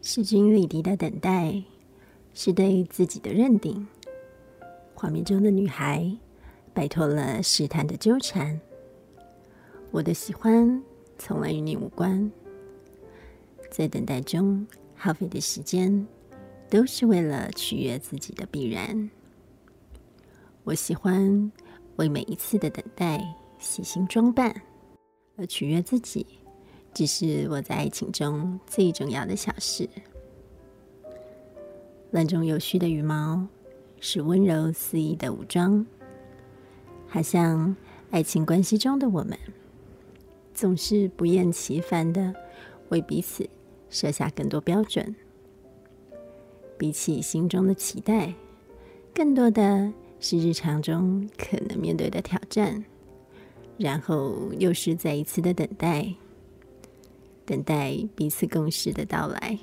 势均力敌的等待，是对自己的认定。画面中的女孩摆脱了试探的纠缠。我的喜欢从来与你无关，在等待中耗费的时间，都是为了取悦自己的必然。我喜欢为每一次的等待细心装扮，而取悦自己，只是我在爱情中最重要的小事。乱中有序的羽毛，是温柔肆意的武装，好像爱情关系中的我们，总是不厌其烦的为彼此设下更多标准。比起心中的期待，更多的是日常中可能面对的挑战，然后又是再一次的等待，等待彼此共识的到来。